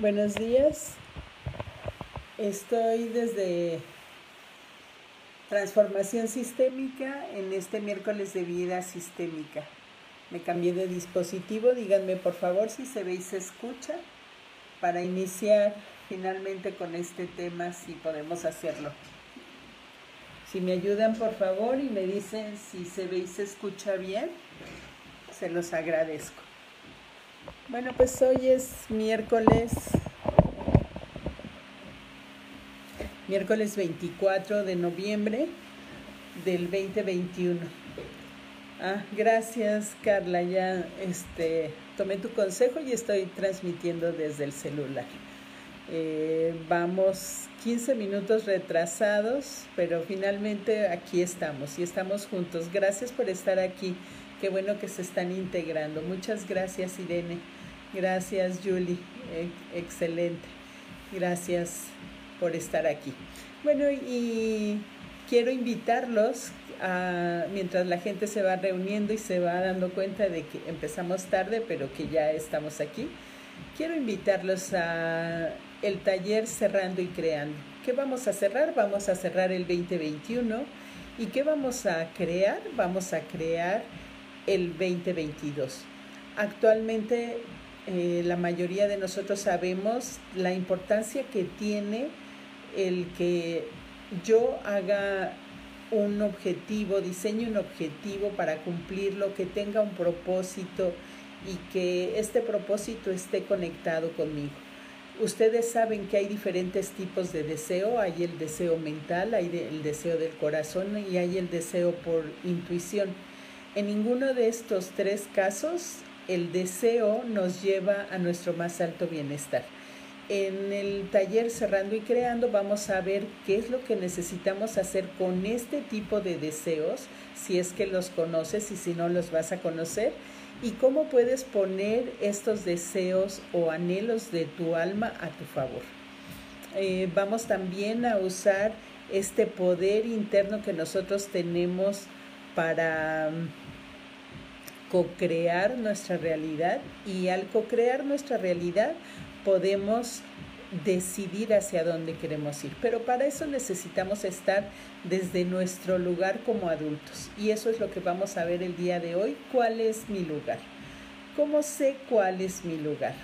Buenos días. Estoy desde Transformación Sistémica en este miércoles de vida sistémica. Me cambié de dispositivo, díganme por favor si se ve y se escucha para iniciar finalmente con este tema, si podemos hacerlo. Si me ayudan por favor y me dicen si se ve y se escucha bien, se los agradezco. Bueno, pues hoy es miércoles, miércoles 24 de noviembre del 2021. Ah, gracias Carla, ya este, tomé tu consejo y estoy transmitiendo desde el celular. Eh, vamos 15 minutos retrasados, pero finalmente aquí estamos y estamos juntos. Gracias por estar aquí. Qué bueno que se están integrando. Muchas gracias, Irene. Gracias, Julie. excelente. Gracias por estar aquí. Bueno, y quiero invitarlos a, mientras la gente se va reuniendo y se va dando cuenta de que empezamos tarde, pero que ya estamos aquí. Quiero invitarlos a el taller Cerrando y Creando. ¿Qué vamos a cerrar? Vamos a cerrar el 2021. ¿Y qué vamos a crear? Vamos a crear el 2022. Actualmente eh, la mayoría de nosotros sabemos la importancia que tiene el que yo haga un objetivo, diseñe un objetivo para cumplirlo, que tenga un propósito y que este propósito esté conectado conmigo. Ustedes saben que hay diferentes tipos de deseo, hay el deseo mental, hay el deseo del corazón y hay el deseo por intuición. En ninguno de estos tres casos el deseo nos lleva a nuestro más alto bienestar. En el taller Cerrando y Creando vamos a ver qué es lo que necesitamos hacer con este tipo de deseos, si es que los conoces y si no los vas a conocer, y cómo puedes poner estos deseos o anhelos de tu alma a tu favor. Eh, vamos también a usar este poder interno que nosotros tenemos para co-crear nuestra realidad y al co-crear nuestra realidad podemos decidir hacia dónde queremos ir. Pero para eso necesitamos estar desde nuestro lugar como adultos. Y eso es lo que vamos a ver el día de hoy. ¿Cuál es mi lugar? ¿Cómo sé cuál es mi lugar?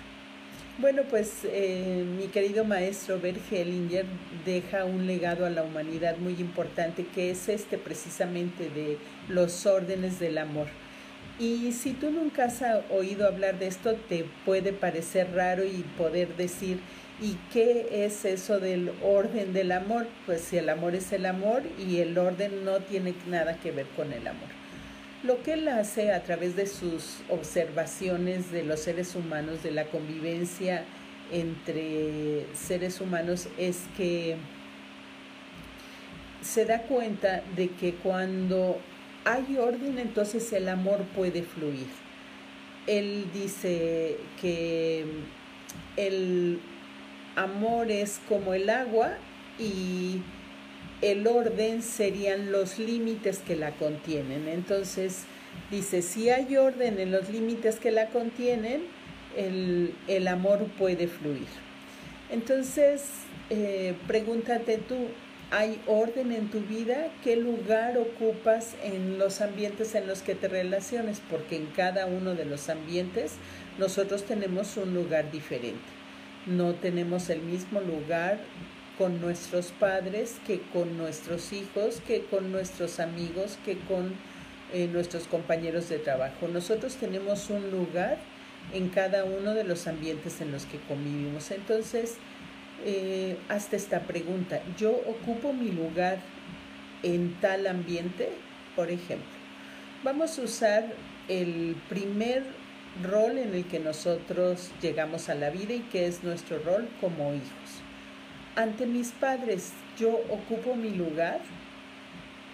Bueno, pues eh, mi querido maestro Bert Hellinger deja un legado a la humanidad muy importante que es este precisamente de los órdenes del amor y si tú nunca has oído hablar de esto, te puede parecer raro y poder decir, ¿y qué es eso del orden del amor? Pues si el amor es el amor y el orden no tiene nada que ver con el amor. Lo que él hace a través de sus observaciones de los seres humanos, de la convivencia entre seres humanos, es que se da cuenta de que cuando hay orden, entonces el amor puede fluir. Él dice que el amor es como el agua y el orden serían los límites que la contienen. Entonces, dice, si hay orden en los límites que la contienen, el, amor puede fluir. Entonces, eh, pregúntate tú, hay orden en tu vida, qué lugar ocupas en los ambientes en los que te relaciones, porque en cada uno de los ambientes nosotros tenemos un lugar diferente. No tenemos el mismo lugar con nuestros padres que con nuestros hijos, que con nuestros amigos, que con eh, nuestros compañeros de trabajo. Nosotros tenemos un lugar en cada uno de los ambientes en los que convivimos. Entonces, eh, hasta esta pregunta. ¿Yo ocupo mi lugar en tal ambiente? Por ejemplo, vamos a usar el primer rol en el que nosotros llegamos a la vida y que es nuestro rol como hijos. Ante mis padres, ¿yo ocupo mi lugar?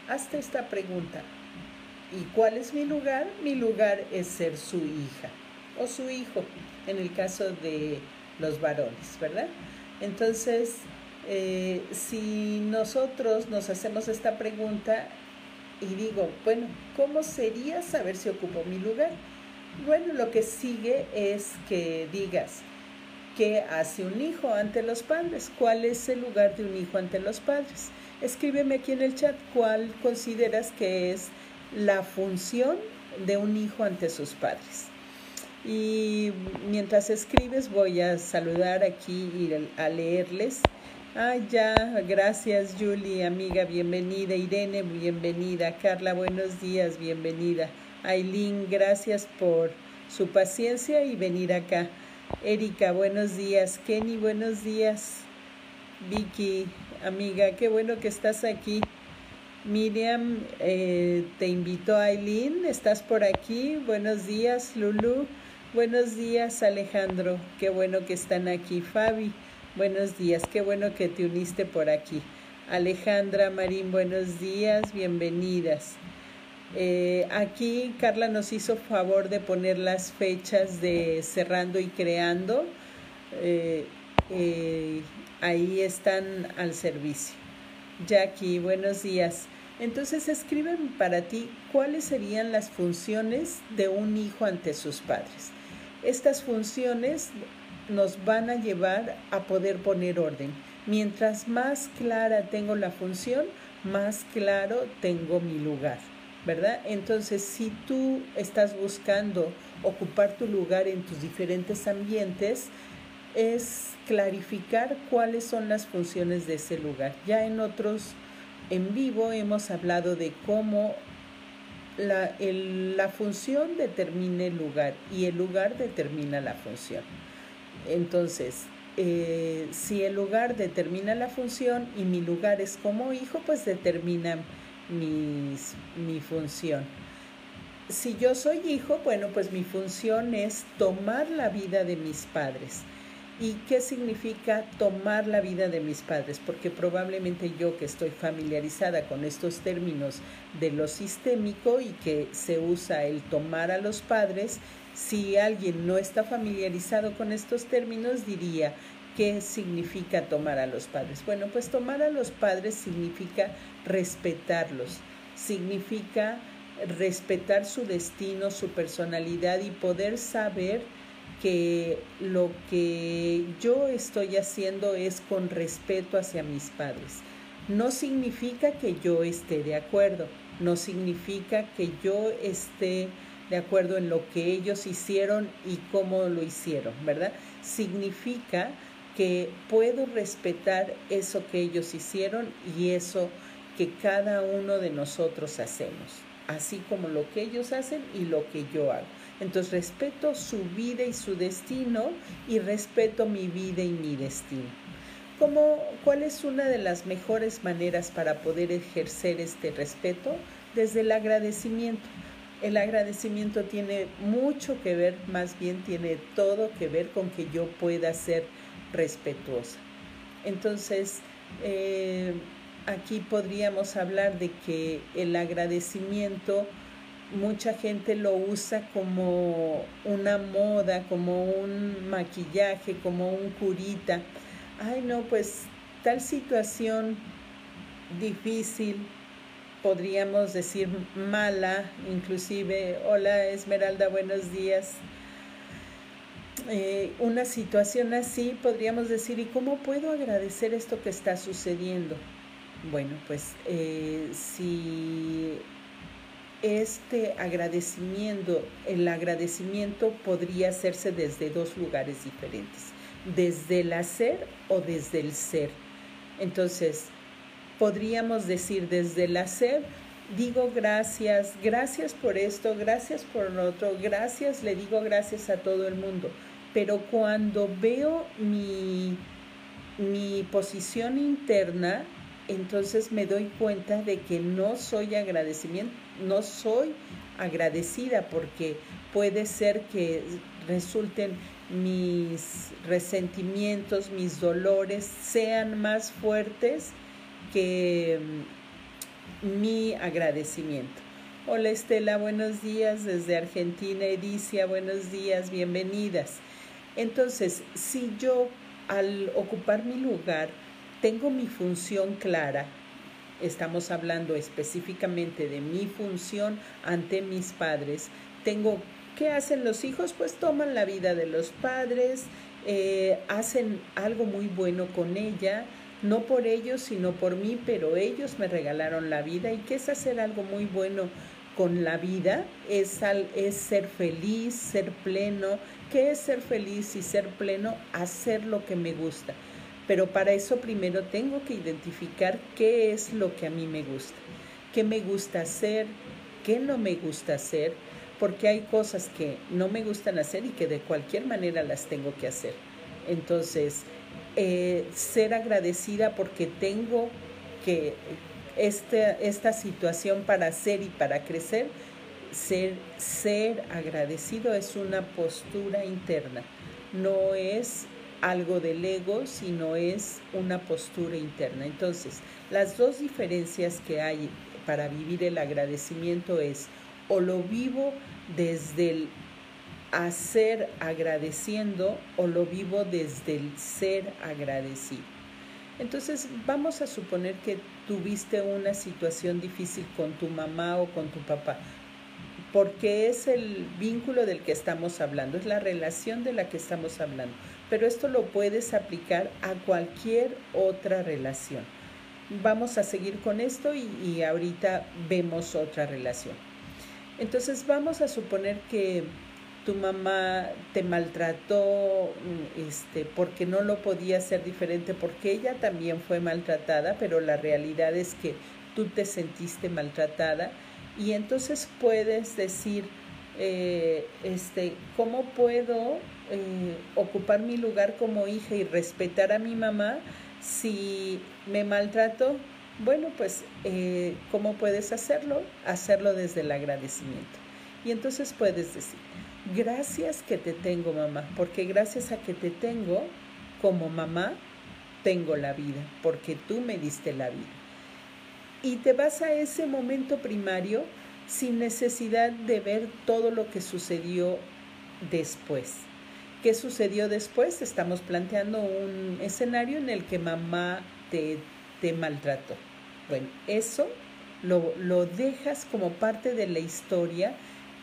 Hasta esta pregunta. ¿Y cuál es mi lugar? Mi lugar es ser su hija o su hijo, en el caso de los varones, ¿verdad? Entonces, eh, si nosotros nos hacemos esta pregunta y digo, bueno, ¿cómo sería saber si ocupo mi lugar? Bueno, lo que sigue es que digas, ¿qué hace un hijo ante los padres? ¿Cuál es el lugar de un hijo ante los padres? Escríbeme aquí en el chat cuál consideras que es la función de un hijo ante sus padres. Y mientras escribes voy a saludar aquí y a leerles. Ah, ya, gracias Julie, amiga, bienvenida. Irene, bienvenida. Carla, buenos días, bienvenida. Aileen, gracias por su paciencia y venir acá. Erika, buenos días. Kenny, buenos días. Vicky, amiga, qué bueno que estás aquí. Miriam, eh, te invito a Aileen, estás por aquí. Buenos días, Lulu. Buenos días, Alejandro. Qué bueno que están aquí. Fabi, buenos días. Qué bueno que te uniste por aquí. Alejandra, Marín, buenos días. Bienvenidas. Eh, aquí Carla nos hizo favor de poner las fechas de cerrando y creando. Eh, eh, ahí están al servicio. Jackie, buenos días. Entonces escriben para ti cuáles serían las funciones de un hijo ante sus padres. Estas funciones nos van a llevar a poder poner orden. Mientras más clara tengo la función, más claro tengo mi lugar. ¿verdad? Entonces, si tú estás buscando ocupar tu lugar en tus diferentes ambientes, es clarificar cuáles son las funciones de ese lugar. Ya en otros en vivo hemos hablado de cómo la, la función determina el lugar y el lugar determina la función. Entonces, eh, si el lugar determina la función y mi lugar es como hijo, pues determina mis, mi función. Si yo soy hijo, bueno, pues mi función es tomar la vida de mis padres. ¿Y qué significa tomar la vida de mis padres? Porque probablemente yo que estoy familiarizada con estos términos de lo sistémico y que se usa el tomar a los padres, si alguien no está familiarizado con estos términos diría, ¿qué significa tomar a los padres? Bueno, pues tomar a los padres significa respetarlos, significa respetar su destino, su personalidad y poder saber que lo que yo estoy haciendo es con respeto hacia mis padres. No significa que yo esté de acuerdo, no significa que yo esté de acuerdo en lo que ellos hicieron y cómo lo hicieron, ¿verdad? Significa que puedo respetar eso que ellos hicieron y eso que cada uno de nosotros hacemos, así como lo que ellos hacen y lo que yo hago. Entonces respeto su vida y su destino y respeto mi vida y mi destino. ¿Cómo, ¿Cuál es una de las mejores maneras para poder ejercer este respeto? Desde el agradecimiento. El agradecimiento tiene mucho que ver, más bien tiene todo que ver con que yo pueda ser respetuosa. Entonces, eh, aquí podríamos hablar de que el agradecimiento mucha gente lo usa como una moda, como un maquillaje, como un curita. Ay, no, pues tal situación difícil, podríamos decir mala, inclusive, hola Esmeralda, buenos días. Eh, una situación así, podríamos decir, ¿y cómo puedo agradecer esto que está sucediendo? Bueno, pues eh, si este agradecimiento, el agradecimiento podría hacerse desde dos lugares diferentes, desde el hacer o desde el ser. Entonces, podríamos decir desde el hacer, digo gracias, gracias por esto, gracias por lo otro, gracias, le digo gracias a todo el mundo. Pero cuando veo mi, mi posición interna, entonces me doy cuenta de que no soy agradecimiento, no soy agradecida porque puede ser que resulten mis resentimientos, mis dolores sean más fuertes que mm, mi agradecimiento. Hola Estela, buenos días desde Argentina. Edicia, buenos días, bienvenidas. Entonces, si yo al ocupar mi lugar tengo mi función clara, estamos hablando específicamente de mi función ante mis padres, tengo ¿Qué hacen los hijos? Pues toman la vida de los padres eh, hacen algo muy bueno con ella, no por ellos, sino por mí, pero ellos me regalaron la vida. ¿Y qué es hacer algo muy bueno con la vida? Es, es ser feliz, ser pleno. ¿Qué es ser feliz y ser pleno? Hacer lo que me gusta. Pero para eso primero tengo que identificar qué es lo que a mí me gusta, qué me gusta hacer, qué no me gusta hacer, porque hay cosas que no me gustan hacer y que de cualquier manera las tengo que hacer. Entonces, eh, ser agradecida porque tengo que esta, esta situación para hacer y para crecer, ser, ser agradecido es una postura interna, no es algo del ego, sino es una postura interna. Entonces, las dos diferencias que hay para vivir el agradecimiento es o lo vivo desde el hacer agradeciendo o lo vivo desde el ser agradecido. Entonces vamos a suponer que tuviste una situación difícil con tu mamá o con tu papá, porque es el vínculo del que estamos hablando, es la relación de la que estamos hablando, pero esto lo puedes aplicar a cualquier otra relación. Vamos a seguir con esto y, ahorita vemos otra relación. Entonces vamos a suponer que tu mamá te maltrató mm, este, porque no lo podía hacer diferente, porque ella también fue maltratada, pero la realidad es que tú te sentiste maltratada y entonces puedes decir, eh, este, ¿cómo puedo eh, ocupar mi lugar como hija y respetar a mi mamá si me maltrato? Bueno, pues, eh, ¿cómo puedes hacerlo? Hacerlo desde el agradecimiento. Y entonces puedes decir, gracias que te tengo mamá, porque gracias a que te tengo como mamá, tengo la vida, porque tú me diste la vida. Y te vas a ese momento primario sin necesidad de ver todo lo que sucedió después. ¿Qué sucedió después? Estamos planteando un escenario en el que mamá te, te maltrató. Bueno, eso lo, lo dejas como parte de la historia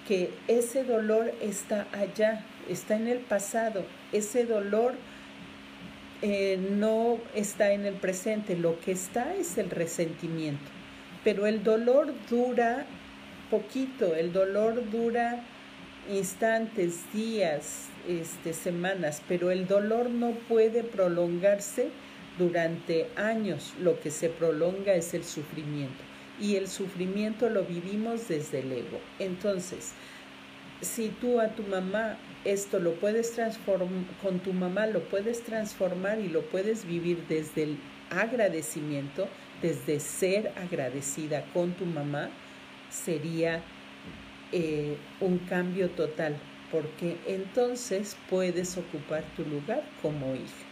que ese dolor está allá, está en el pasado, ese dolor eh, no está en el presente, lo que está es el resentimiento, pero el dolor dura poquito, el dolor dura instantes, días, este, semanas, pero el dolor no puede prolongarse durante años, lo que se prolonga es el sufrimiento y el sufrimiento lo vivimos desde el ego. Entonces, si tú a tu mamá esto lo puedes transformar, con tu mamá lo puedes transformar y lo puedes vivir desde el agradecimiento, desde ser agradecida con tu mamá, sería eh, un cambio total, porque entonces puedes ocupar tu lugar como hija.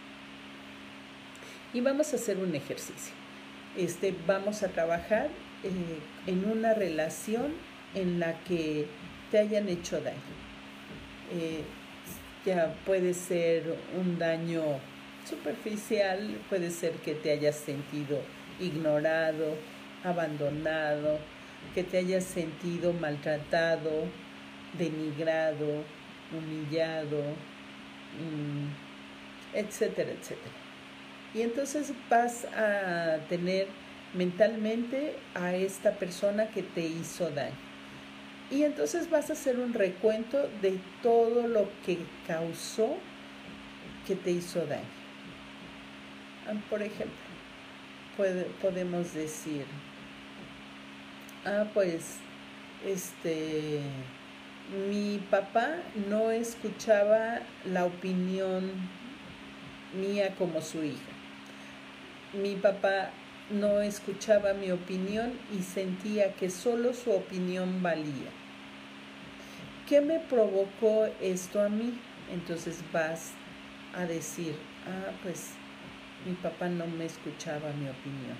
Y vamos a hacer un ejercicio. Este, vamos a trabajar eh, en una relación en la que te hayan hecho daño. Eh, ya puede ser un daño superficial, puede ser que te hayas sentido ignorado, abandonado, que te hayas sentido maltratado, denigrado, humillado, mm, etcétera, etcétera. Y entonces vas a tener mentalmente a esta persona que te hizo daño. Y entonces vas a hacer un recuento de todo lo que causó que te hizo daño. Ah, por ejemplo, podemos decir, ah, pues, este, mi papá no escuchaba la opinión mía como su hija. Mi papá no escuchaba mi opinión y sentía que solo su opinión valía. ¿Qué me provocó esto a mí? Entonces vas a decir, ah, pues mi papá no me escuchaba mi opinión.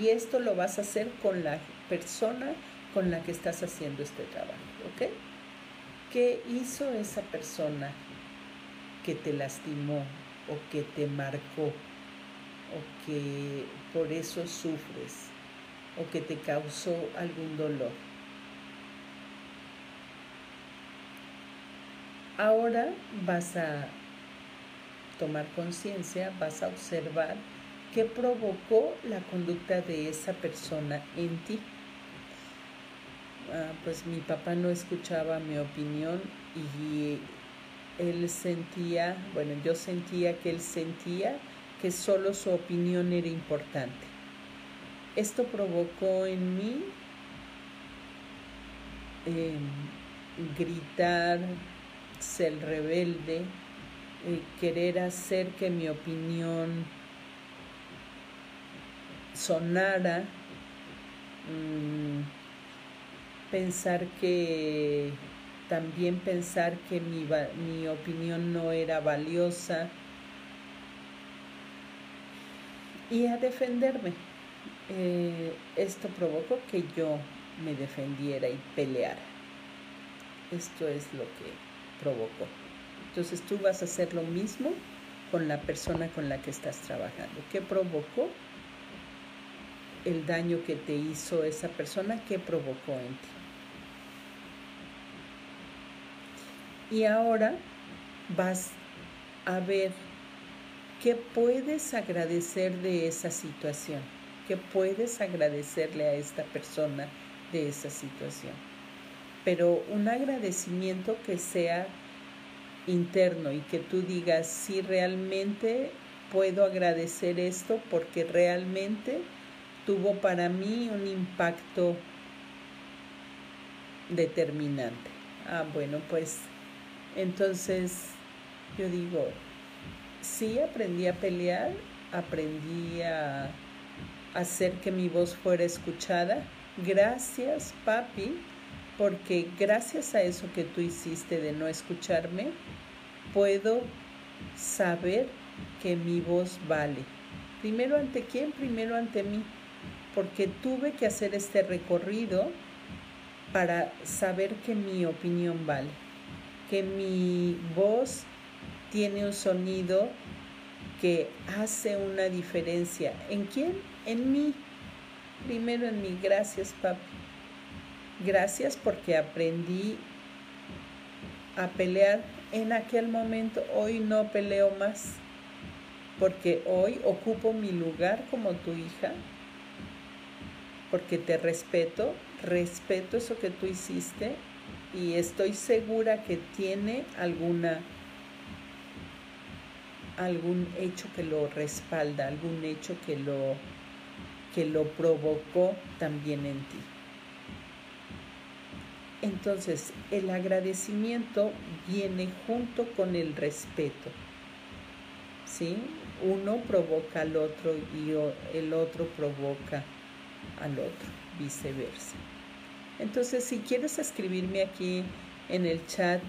Y esto lo vas a hacer con la persona con la que estás haciendo este trabajo, ¿ok? ¿Qué hizo esa persona que te lastimó o que te marcó o que por eso sufres o que te causó algún dolor. Ahora vas a tomar conciencia, vas a observar qué provocó la conducta de esa persona en ti. Ah, pues mi papá no escuchaba mi opinión y él sentía, bueno, yo sentía que él sentía que solo su opinión era importante. Esto provocó en mí em, gritar, ser rebelde, eh, querer hacer que mi opinión sonara, mm, pensar que también pensar que mi, mi opinión no era valiosa y a defenderme. Eh, esto provocó que yo me defendiera y peleara. Esto es lo que provocó. Entonces tú vas a hacer lo mismo con la persona con la que estás trabajando. ¿Qué provocó el daño que te hizo esa persona? ¿Qué provocó en ti? Y ahora vas a ver qué puedes agradecer de esa situación, qué puedes agradecerle a esta persona de esa situación. Pero un agradecimiento que sea interno y que tú digas, si realmente puedo agradecer esto porque realmente tuvo para mí un impacto determinante. Ah, bueno, pues entonces, yo digo, sí aprendí a pelear, aprendí a hacer que mi voz fuera escuchada. Gracias, papi, porque gracias a eso que tú hiciste de no escucharme, puedo saber que mi voz vale. Primero ante quién, primero ante mí, porque tuve que hacer este recorrido para saber que mi opinión vale que mi voz tiene un sonido que hace una diferencia. ¿En quién? En mí. Primero en mí. Gracias, papi. Gracias porque aprendí a pelear en aquel momento. Hoy no peleo más. Porque hoy ocupo mi lugar como tu hija. Porque te respeto. Respeto eso que tú hiciste y estoy segura que tiene alguna algún hecho que lo respalda, algún hecho que lo que lo provocó también en ti. Entonces, el agradecimiento viene junto con el respeto. ¿Sí? Uno provoca al otro y el otro provoca al otro, viceversa. Entonces, si quieres escribirme aquí en el chat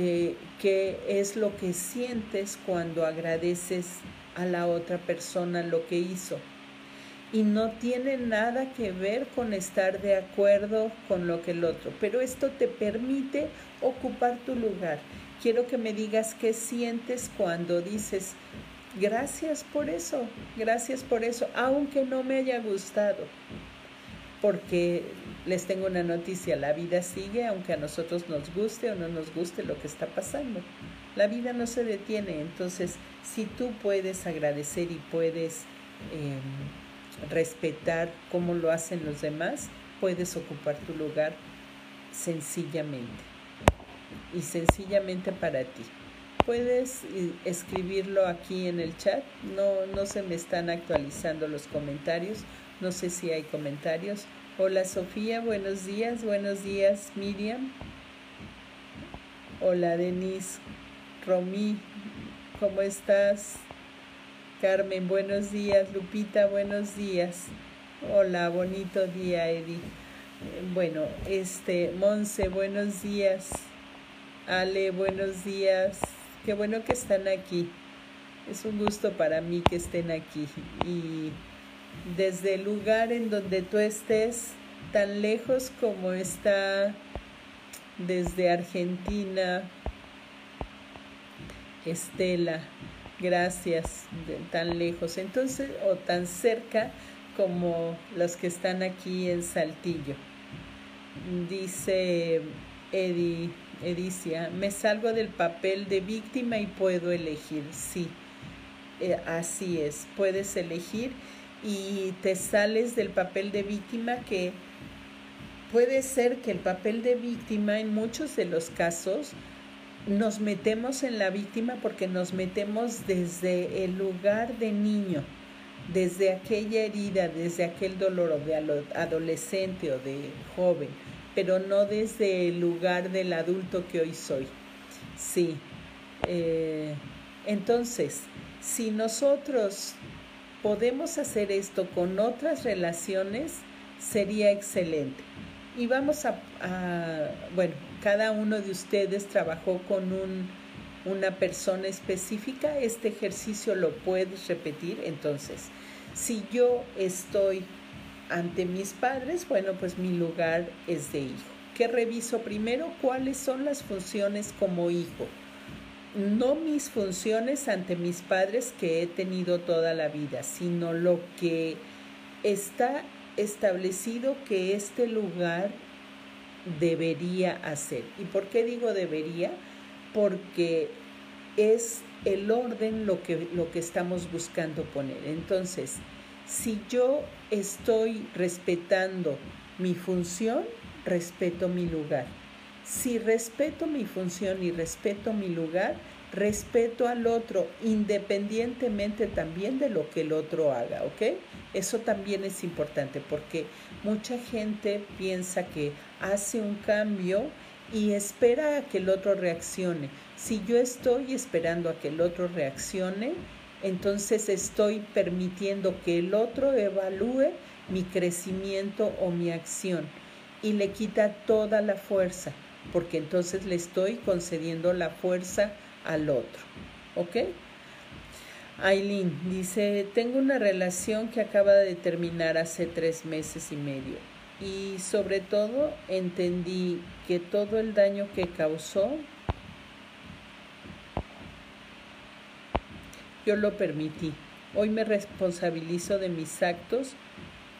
eh, qué es lo que sientes cuando agradeces a la otra persona lo que hizo. Y no tiene nada que ver con estar de acuerdo con lo que el otro, pero esto te permite ocupar tu lugar. Quiero que me digas qué sientes cuando dices, gracias por eso, gracias por eso, aunque no me haya gustado, porque les tengo una noticia, la vida sigue aunque a nosotros nos guste o no nos guste lo que está pasando. La vida no se detiene, entonces si tú puedes agradecer y puedes em, respetar cómo lo hacen los demás, puedes ocupar tu lugar sencillamente y sencillamente para ti. Puedes eh, escribirlo aquí en el chat, no, no se me están actualizando los comentarios, no sé si hay comentarios Hola Sofía, buenos días, buenos días Miriam. Hola Denise, Romy, ¿cómo estás? Carmen, buenos días. Lupita, buenos días. Hola, bonito día, Eddie. Bueno, este, Monse, buenos días. Ale, buenos días. Qué bueno que están aquí. Es un gusto para mí que estén aquí. Y desde el lugar en donde tú estés, tan lejos como está desde Argentina, Estela, gracias, tan lejos, entonces, o tan cerca como los que están aquí en Saltillo. Dice Eddie, Edicia, me salgo del papel de víctima y puedo elegir. Sí, eh, así es, puedes elegir y te sales del papel de víctima que puede ser que el papel de víctima en muchos de los casos nos metemos en la víctima porque nos metemos desde el lugar de niño, desde aquella herida, desde aquel dolor de adolescente o de joven, pero no desde el lugar del adulto que hoy soy. Sí. Eh, entonces, si nosotros podemos hacer esto con otras relaciones, sería excelente. Y vamos a, bueno, cada uno de ustedes trabajó con un, una persona específica, este ejercicio lo puedes repetir. Entonces, si yo estoy ante mis padres, bueno, pues mi lugar es de hijo. ¿Qué reviso primero? ¿Cuáles son las funciones como hijo? No mis funciones ante mis padres que he tenido toda la vida, sino lo que está establecido que este lugar debería hacer. ¿Y por qué digo debería? Porque es el orden lo que, lo que estamos buscando poner. Entonces, si yo estoy respetando mi función, respeto mi lugar. Si respeto mi función y respeto mi lugar, respeto al otro independientemente también de lo que el otro haga, ¿ok? Eso también es importante porque mucha gente piensa que hace un cambio y espera a que el otro reaccione. Si yo estoy esperando a que el otro reaccione, entonces estoy permitiendo que el otro evalúe mi crecimiento o mi acción y le quita toda la fuerza, porque entonces le estoy concediendo la fuerza al otro. ¿Ok? Aileen dice, tengo una relación que acaba de terminar hace tres meses y medio y sobre todo entendí que todo el daño que causó yo lo permití. Hoy me responsabilizo de mis actos,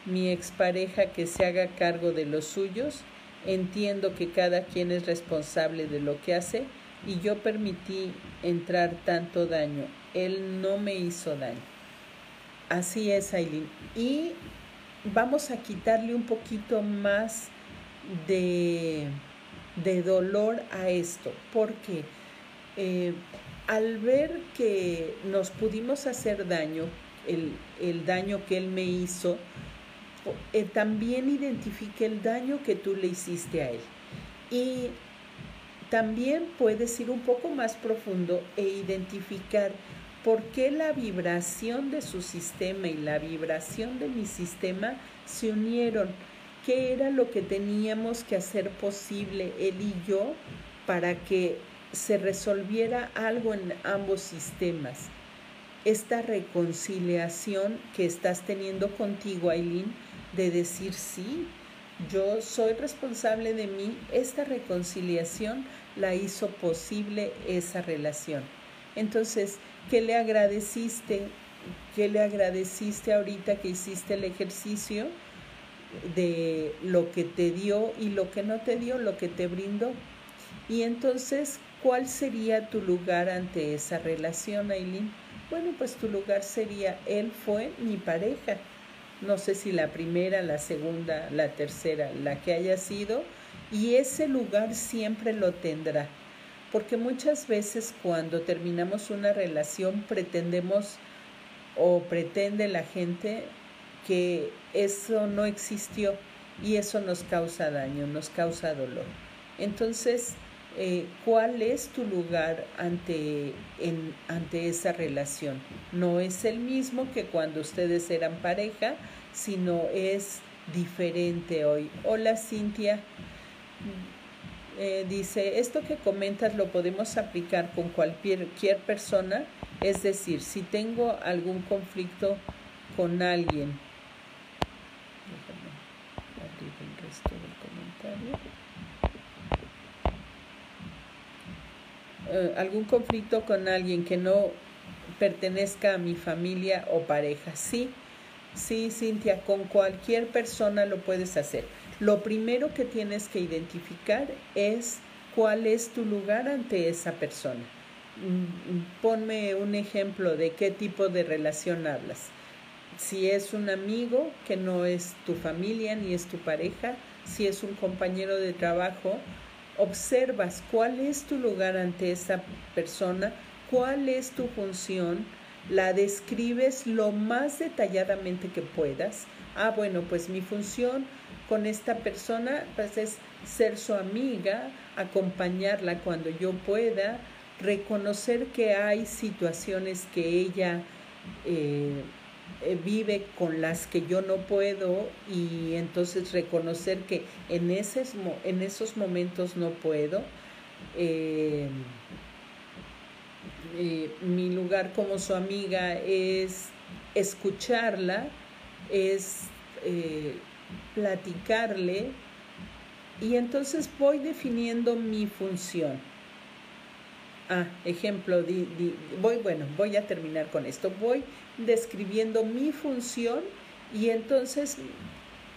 mi expareja que se haga cargo de los suyos, entiendo que cada quien es responsable de lo que hace y yo permití entrar tanto daño. Él no me hizo daño. Así es, Aileen. Y vamos a quitarle un poquito más de, de dolor a esto, porque eh, al ver que nos pudimos hacer daño, el, el daño que él me hizo, eh, también identifique el daño que tú le hiciste a él. Y también puedes ir un poco más profundo e identificar por qué la vibración de su sistema y la vibración de mi sistema se unieron. ¿Qué era lo que teníamos que hacer posible él y yo para que se resolviera algo en ambos sistemas? Esta reconciliación que estás teniendo contigo, Aileen, de decir sí, yo soy responsable de mí, esta reconciliación la hizo posible esa relación. Entonces, ¿qué le agradeciste? ¿Qué le agradeciste ahorita que hiciste el ejercicio de lo que te dio y lo que no te dio, lo que te brindó? Y entonces, ¿cuál sería tu lugar ante esa relación, Aileen? Bueno, pues tu lugar sería, él fue mi pareja. No sé si la primera, la segunda, la tercera, la que haya sido, y ese lugar siempre lo tendrá. Porque muchas veces cuando terminamos una relación pretendemos o pretende la gente que eso no existió y eso nos causa daño, nos causa dolor. Entonces, eh, ¿cuál es tu lugar ante, ante esa relación? No es el mismo que cuando ustedes eran pareja, sino es diferente hoy. Hola Cintia. Eh, dice, esto que comentas lo podemos aplicar con cualquier, persona, es decir, si tengo algún conflicto con alguien, eh, algún conflicto con alguien que no pertenezca a mi familia o pareja. Sí, sí, Cintia, con cualquier persona lo puedes hacer. Lo primero que tienes que identificar es cuál es tu lugar ante esa persona. Mm, ponme un ejemplo de qué tipo de relación hablas. Si es un amigo que no es tu familia ni es tu pareja, si es un compañero de trabajo, observas cuál es tu lugar ante esa persona, cuál es tu función, la describes lo más detalladamente que puedas. Ah, bueno, pues mi función con esta persona pues es ser su amiga, acompañarla cuando yo pueda, reconocer que hay situaciones que ella eh, vive con las que yo no puedo y entonces reconocer que en, esos, en esos momentos no puedo. Eh, eh, mi lugar como su amiga es escucharla, es platicarle y entonces voy definiendo mi función. Ah, ejemplo, voy, bueno, voy a terminar con esto. Voy describiendo mi función y entonces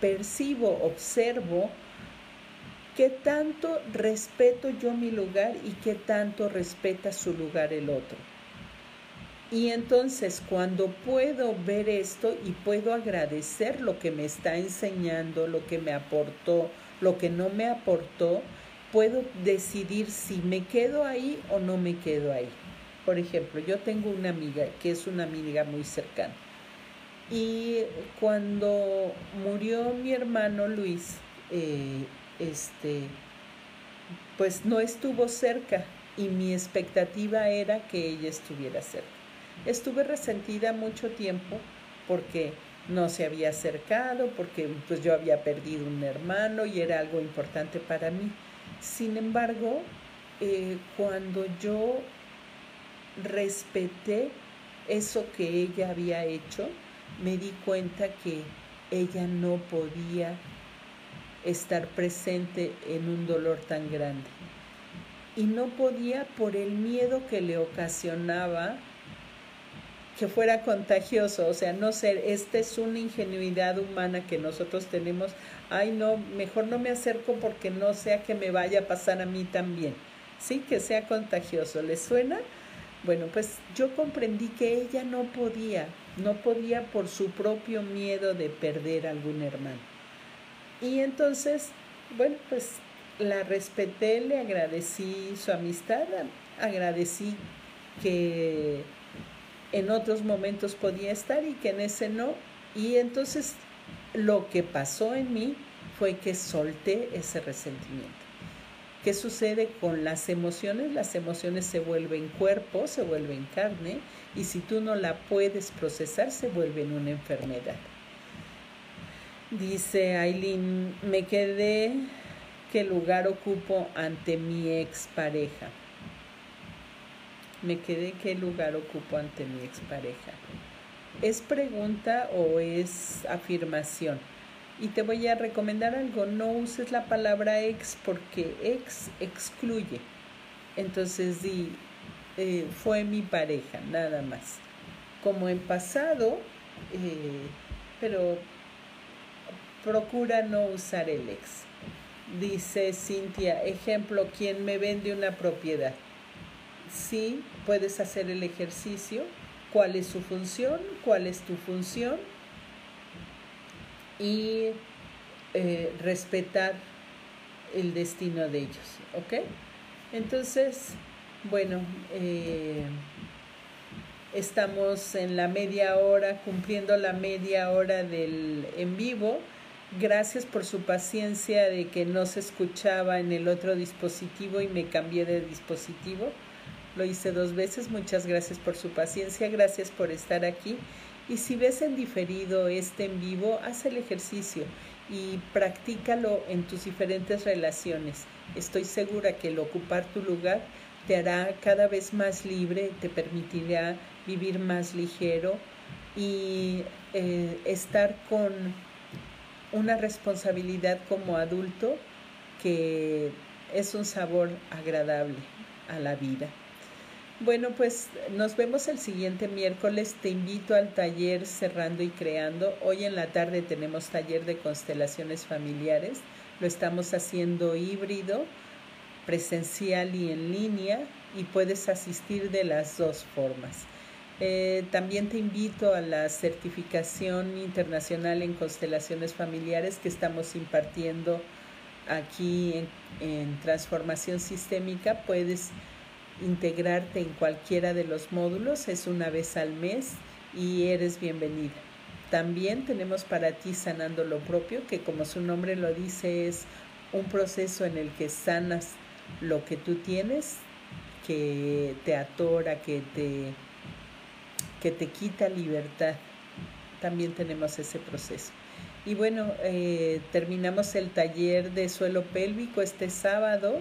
percibo, observo qué tanto respeto yo mi lugar y qué tanto respeta su lugar el otro. Y entonces cuando puedo ver esto y puedo agradecer lo que me está enseñando, lo que me aportó, lo que no me aportó, puedo decidir si me quedo ahí o no me quedo ahí. Por ejemplo, yo tengo una amiga que es una amiga muy cercana. Y cuando murió mi hermano Luis, eh, este, pues no estuvo cerca y mi expectativa era que ella estuviera cerca. Estuve resentida mucho tiempo porque no se había acercado, porque pues yo había perdido un hermano y era algo importante para mí. Sin embargo, eh, cuando yo respeté eso que ella había hecho, me di cuenta que ella no podía estar presente en un dolor tan grande. Y no podía por el miedo que le ocasionaba que fuera contagioso, o sea, no ser, esta es una ingenuidad humana que nosotros tenemos, ay no, mejor no me acerco porque no sea que me vaya a pasar a mí también, sí, que sea contagioso, ¿le suena? Bueno, pues yo comprendí que ella no podía, no podía por su propio miedo de perder algún hermano. Y entonces, bueno, pues la respeté, le agradecí su amistad, agradecí que en otros momentos podía estar y que en ese no. Y entonces lo que pasó en mí fue que solté ese resentimiento. ¿Qué sucede con las emociones? Las emociones se vuelven cuerpo, se vuelven carne y si tú no la puedes procesar se vuelven una enfermedad. Dice Aileen, me quedé qué lugar ocupo ante mi expareja me quedé qué lugar ocupo ante mi expareja. ¿Es pregunta o es afirmación? Y te voy a recomendar algo, no uses la palabra ex porque ex excluye. Entonces di, eh, fue mi pareja, nada más. Como en pasado, eh, pero procura no usar el ex. Dice Cintia, ejemplo, quien me vende una propiedad sí puedes hacer el ejercicio, cuál es su función, cuál es tu función y eh, respetar el destino de ellos, ¿ok? Entonces, bueno, eh, estamos en la media hora, cumpliendo la media hora del en vivo. Gracias por su paciencia de que no se escuchaba en el otro dispositivo y me cambié de dispositivo. Lo hice dos veces, muchas gracias por su paciencia, gracias por estar aquí. Y si ves en diferido este en vivo, haz el ejercicio y practícalo en tus diferentes relaciones. Estoy segura que el ocupar tu lugar te hará cada vez más libre, te permitirá vivir más ligero y eh, estar con una responsabilidad como adulto que es un sabor agradable a la vida. Bueno, pues nos vemos el siguiente miércoles. Te invito al taller Cerrando y Creando. Hoy en la tarde tenemos taller de constelaciones familiares. Lo estamos haciendo híbrido presencial y en línea y puedes asistir de las dos formas. Eh, también te invito a la certificación internacional en constelaciones familiares que estamos impartiendo aquí en, en Transformación Sistémica. Puedes integrarte en cualquiera de los módulos, es una vez al mes y eres bienvenida. También tenemos para ti Sanando lo propio, que como su nombre lo dice es un proceso en el que sanas lo que tú tienes, que te atora, que te, que te quita libertad. También tenemos ese proceso. Y bueno, eh, terminamos el taller de suelo pélvico este sábado.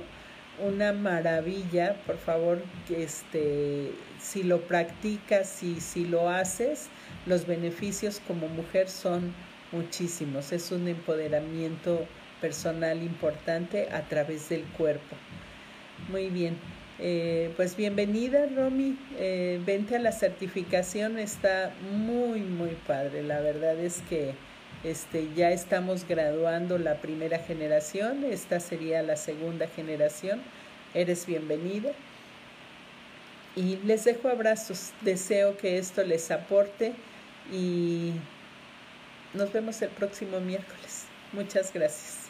Una maravilla, por favor, este, si lo practicas y si lo haces, los beneficios como mujer son muchísimos. Es un empoderamiento personal importante a través del cuerpo. Muy bien. Eh, pues bienvenida, Romy. Eh, vente a la certificación, está muy, muy padre. La verdad es que este, ya estamos graduando la primera generación, esta sería la segunda generación. Eres bienvenida. Y les dejo abrazos. Deseo que esto les aporte y nos vemos el próximo miércoles. Muchas gracias.